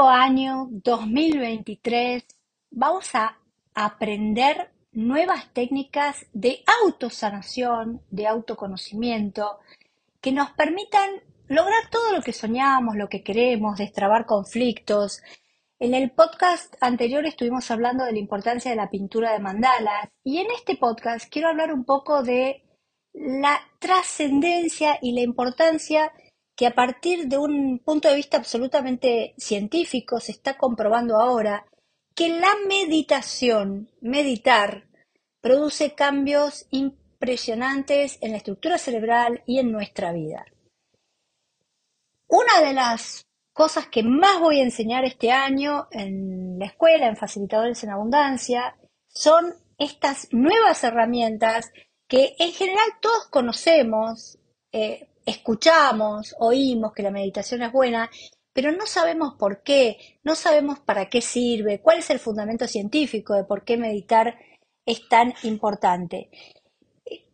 nuevo año 2023 vamos a aprender nuevas técnicas de autosanación, de autoconocimiento, que nos permitan lograr todo lo que soñamos, lo que queremos, destrabar conflictos. En el podcast anterior estuvimos hablando de la importancia de la pintura de mandalas y en este podcast quiero hablar un poco de la trascendencia y la importancia que a partir de un punto de vista absolutamente científico se está comprobando ahora que la meditación, meditar, produce cambios impresionantes en la estructura cerebral y en nuestra vida. Una de las cosas que más voy a enseñar este año en la escuela, en Facilitadores en Abundancia, son estas nuevas herramientas que en general todos conocemos, eh, escuchamos, oímos que la meditación es buena, pero no sabemos por qué, no sabemos para qué sirve, cuál es el fundamento científico de por qué meditar es tan importante.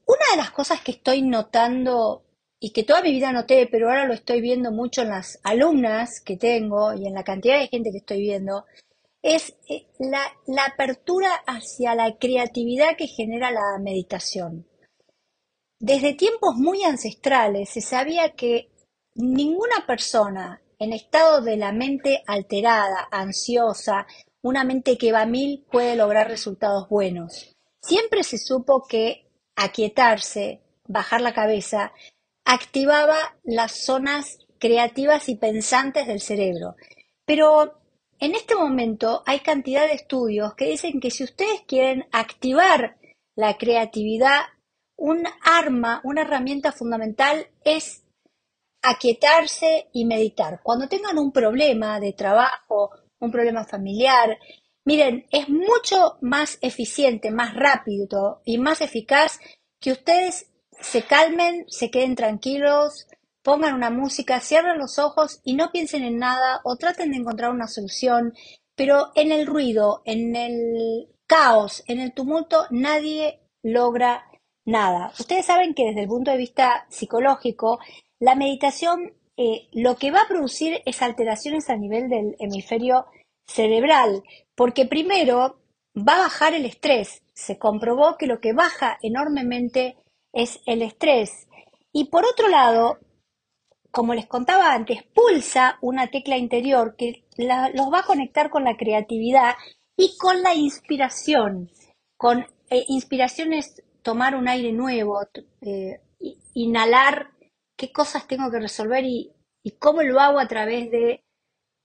Una de las cosas que estoy notando y que toda mi vida noté, pero ahora lo estoy viendo mucho en las alumnas que tengo y en la cantidad de gente que estoy viendo, es eh, la, la apertura hacia la creatividad que genera la meditación. Desde tiempos muy ancestrales se sabía que ninguna persona en estado de la mente alterada, ansiosa, una mente que va a mil puede lograr resultados buenos. Siempre se supo que aquietarse, bajar la cabeza, activaba las zonas creativas y pensantes del cerebro. Pero en este momento hay cantidad de estudios que dicen que si ustedes quieren activar la creatividad un arma, una herramienta fundamental es aquietarse y meditar. Cuando tengan un problema de trabajo, un problema familiar, miren, es mucho más eficiente, más rápido y más eficaz que ustedes se calmen, se queden tranquilos, pongan una música, cierren los ojos y no piensen en nada o traten de encontrar una solución, pero en el ruido, en el caos, en el tumulto, nadie logra nada. Ustedes saben que desde el punto de vista psicológico, la meditación eh, lo que va a producir es alteraciones a nivel del hemisferio cerebral, porque primero va a bajar el estrés. Se comprobó que lo que baja enormemente es el estrés. Y por otro lado, como les contaba antes, pulsa una tecla interior que los va a conectar con la creatividad y con la inspiración, con eh, inspiraciones tomar un aire nuevo, eh, inhalar qué cosas tengo que resolver y, cómo lo hago a través de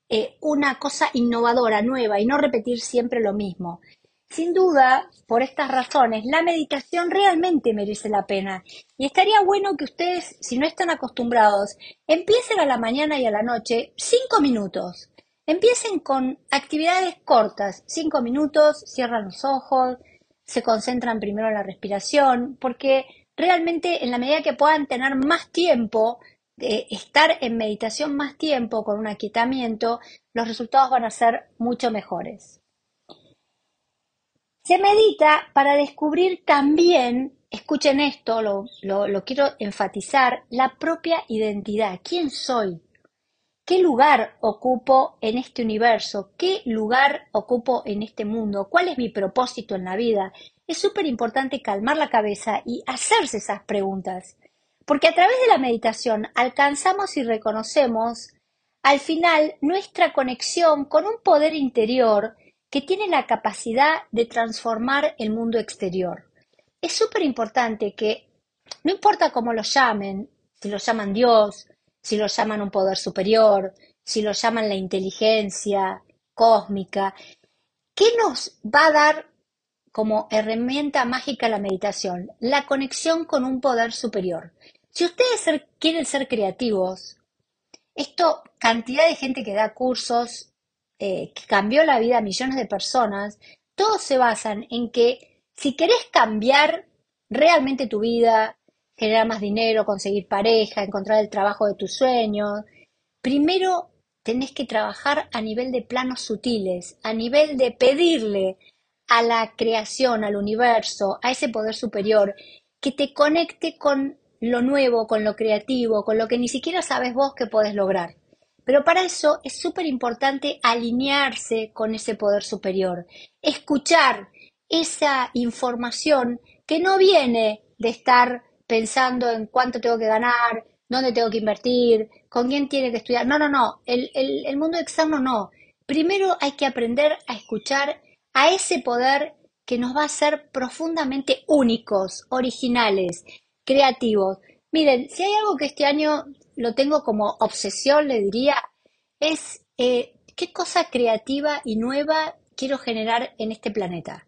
eh, una cosa innovadora, nueva y no repetir siempre lo mismo. Sin duda, por estas razones, la meditación realmente merece la pena. Y estaría bueno que ustedes, si no están acostumbrados, empiecen a la mañana y a la noche cinco minutos. Empiecen con actividades cortas, cinco minutos, cierran los ojos, se concentran primero en la respiración, porque realmente en la medida que puedan tener más tiempo, de estar en meditación más tiempo con un aquietamiento, los resultados van a ser mucho mejores. Se medita para descubrir también, escuchen esto, lo, lo quiero enfatizar, la propia identidad. ¿Quién soy? ¿Qué lugar ocupo en este universo? ¿Qué lugar ocupo en este mundo? ¿Cuál es mi propósito en la vida? Es súper importante calmar la cabeza y hacerse esas preguntas, porque a través de la meditación alcanzamos y reconocemos al final nuestra conexión con un poder interior que tiene la capacidad de transformar el mundo exterior. Es súper importante que, no importa cómo lo llamen, si lo llaman Dios, si lo llaman un poder superior, si lo llaman la inteligencia cósmica. ¿Qué nos va a dar como herramienta mágica la meditación? La conexión con un poder superior. Si ustedes quieren ser creativos, esto, cantidad de gente que da cursos, eh, que cambió la vida a millones de personas, todos se basan en que si querés cambiar realmente tu vida, generar más dinero, conseguir pareja, encontrar el trabajo de tus sueños. Primero tenés que trabajar a nivel de planos sutiles, a nivel de pedirle a la creación, al universo, a ese poder superior, que te conecte con lo nuevo, con lo creativo, con lo que ni siquiera sabes vos que podés lograr. Pero para eso es súper importante alinearse con ese poder superior, escuchar esa información que no viene de estar pensando en cuánto tengo que ganar, dónde tengo que invertir, con quién tiene que estudiar. No, no, no, el, el mundo externo no. Primero hay que aprender a escuchar a ese poder que nos va a hacer profundamente únicos, originales, creativos. Miren, si hay algo que este año lo tengo como obsesión, le diría, es eh, qué cosa creativa y nueva quiero generar en este planeta.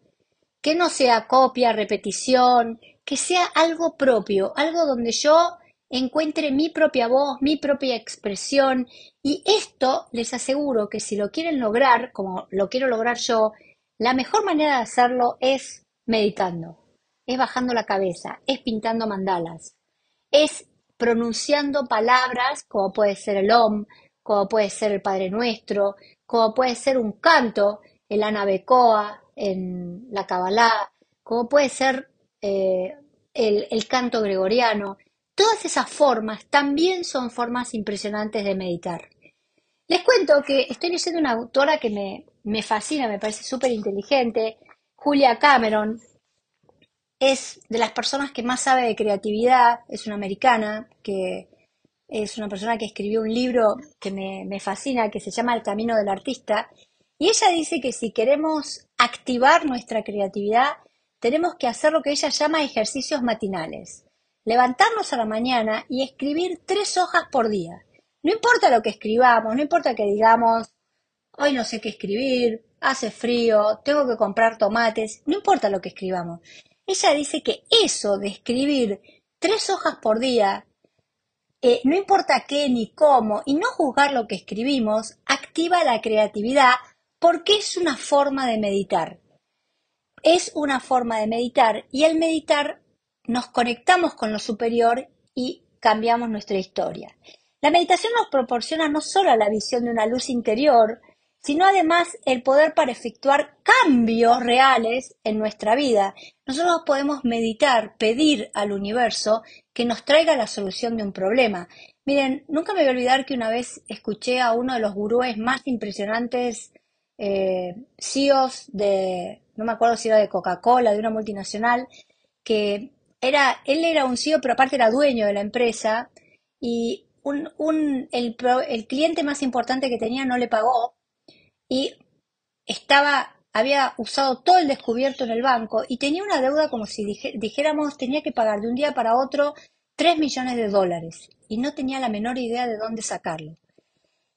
Que no sea copia, repetición, que sea algo propio, algo donde yo encuentre mi propia voz, mi propia expresión. Y esto les aseguro que si lo quieren lograr, como lo quiero lograr yo, la mejor manera de hacerlo es meditando, es bajando la cabeza, es pintando mandalas, es pronunciando palabras como puede ser el Om, como puede ser el Padre Nuestro, como puede ser un canto, el Anabecoa, en la Kabbalah, como puede ser eh, el, canto gregoriano. Todas esas formas también son formas impresionantes de meditar. Les cuento que estoy leyendo una autora que me, me fascina, me parece súper inteligente, Julia Cameron, es de las personas que más sabe de creatividad, es una americana, que es una persona que escribió un libro que me, me fascina, que se llama El Camino del Artista, y ella dice que si queremos activar nuestra creatividad, tenemos que hacer lo que ella llama ejercicios matinales. Levantarnos a la mañana y escribir tres hojas por día. No importa lo que escribamos, no importa que digamos, hoy no sé qué escribir, hace frío, tengo que comprar tomates, no importa lo que escribamos. Ella dice que eso de escribir tres hojas por día, eh, no importa qué ni cómo, y no juzgar lo que escribimos, activa la creatividad porque es una forma de meditar. Es una forma de meditar y al meditar nos conectamos con lo superior y cambiamos nuestra historia. La meditación nos proporciona no solo la visión de una luz interior, sino además el poder para efectuar cambios reales en nuestra vida. Nosotros podemos meditar, pedir al universo que nos traiga la solución de un problema. Miren, nunca me voy a olvidar que una vez escuché a uno de los gurúes más impresionantes eh, CEOs de, no me acuerdo si era de Coca-Cola, de una multinacional, que era, él era un CEO, pero aparte era dueño de la empresa, y un, el, el cliente más importante que tenía no le pagó, y estaba, había usado todo el descubierto en el banco y tenía una deuda como si dijéramos tenía que pagar de un día para otro 3 millones de dólares y no tenía la menor idea de dónde sacarlo.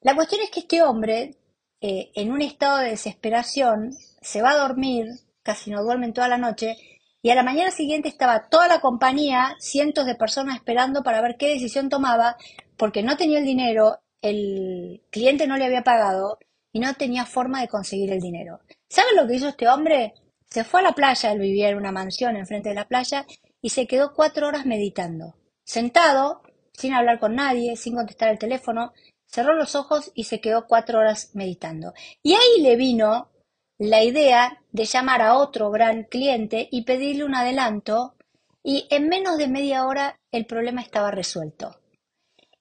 La cuestión es que este hombre, eh, en un estado de desesperación, se va a dormir, casi no duerme toda la noche, y a la mañana siguiente estaba toda la compañía, cientos de personas esperando para ver qué decisión tomaba, porque no tenía el dinero, el cliente no le había pagado y no tenía forma de conseguir el dinero. ¿Saben lo que hizo este hombre? Se fue a la playa, él vivía en una mansión enfrente de la playa, y se quedó cuatro horas meditando. Sentado, sin hablar con nadie, sin contestar el teléfono, cerró los ojos y se quedó cuatro horas meditando. Y ahí le vino la idea de llamar a otro gran cliente y pedirle un adelanto, y en menos de media hora el problema estaba resuelto.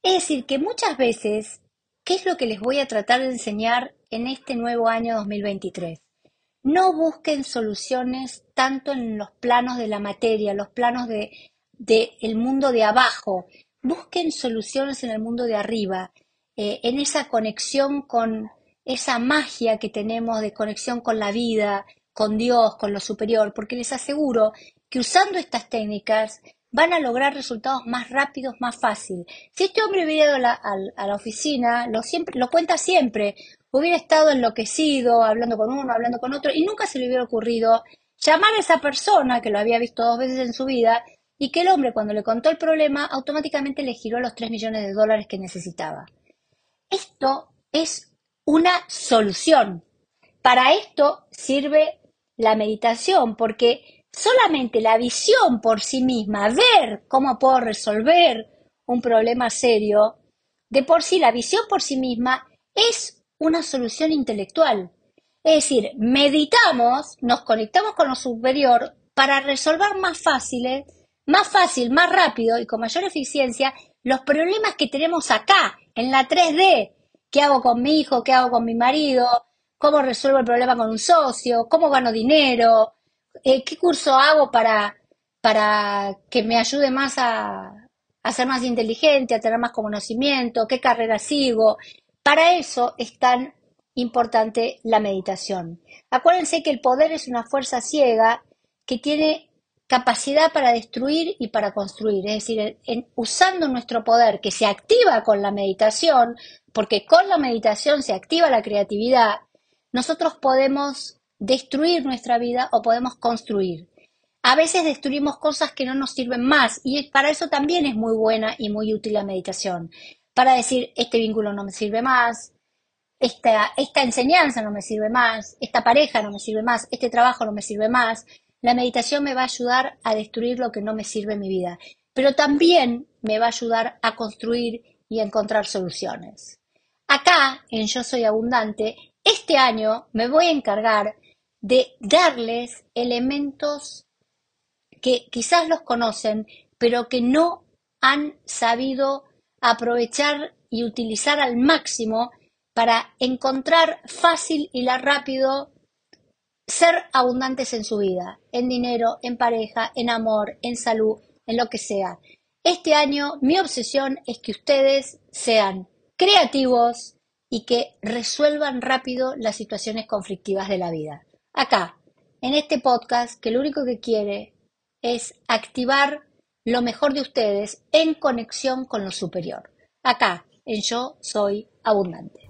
Es decir, que muchas veces, ¿qué es lo que les voy a tratar de enseñar en este nuevo año 2023. No busquen soluciones tanto en los planos de la materia, los planos de, el mundo de abajo. Busquen soluciones en el mundo de arriba, eh, en esa conexión con esa magia que tenemos de conexión con la vida, con Dios, con lo superior, porque les aseguro que usando estas técnicas van a lograr resultados más rápidos, más fácil. Si este hombre hubiera ido a la, a la oficina, lo, siempre, lo cuenta siempre, hubiera estado enloquecido, hablando con uno, hablando con otro, y nunca se le hubiera ocurrido llamar a esa persona que lo había visto dos veces en su vida y que el hombre cuando le contó el problema automáticamente le giró los 3 millones de dólares que necesitaba. Esto es una solución. Para esto sirve la meditación, porque solamente la visión por sí misma, ver cómo puedo resolver un problema serio, de por sí la visión por sí misma es una solución intelectual. Es decir, meditamos, nos conectamos con lo superior para resolver más fáciles, más fácil, más rápido y con mayor eficiencia los problemas que tenemos acá, en la 3D, qué hago con mi hijo, qué hago con mi marido, cómo resuelvo el problema con un socio, cómo gano dinero, eh, qué curso hago para, para que me ayude más a, a ser más inteligente, a tener más conocimiento, qué carrera sigo. Para eso es tan importante la meditación. Acuérdense que el poder es una fuerza ciega que tiene capacidad para destruir y para construir, es decir, usando nuestro poder que se activa con la meditación, porque con la meditación se activa la creatividad, nosotros podemos destruir nuestra vida o podemos construir. A veces destruimos cosas que no nos sirven más y para eso también es muy buena y muy útil la meditación. Para decir, este vínculo no me sirve más, esta, esta enseñanza no me sirve más, esta pareja no me sirve más, este trabajo no me sirve más. La meditación me va a ayudar a destruir lo que no me sirve en mi vida, pero también me va a ayudar a construir y a encontrar soluciones. Acá, en Yo Soy Abundante, este año me voy a encargar de darles elementos que quizás los conocen, pero que no han sabido aprovechar y utilizar al máximo para encontrar fácil y rápido ser abundantes en su vida, en dinero, en pareja, en amor, en salud, en lo que sea. Este año mi obsesión es que ustedes sean creativos, y que resuelvan rápido las situaciones conflictivas de la vida. Acá, en este podcast, que lo único que quiere es activar lo mejor de ustedes en conexión con lo superior. Acá, en Yo Soy Abundante.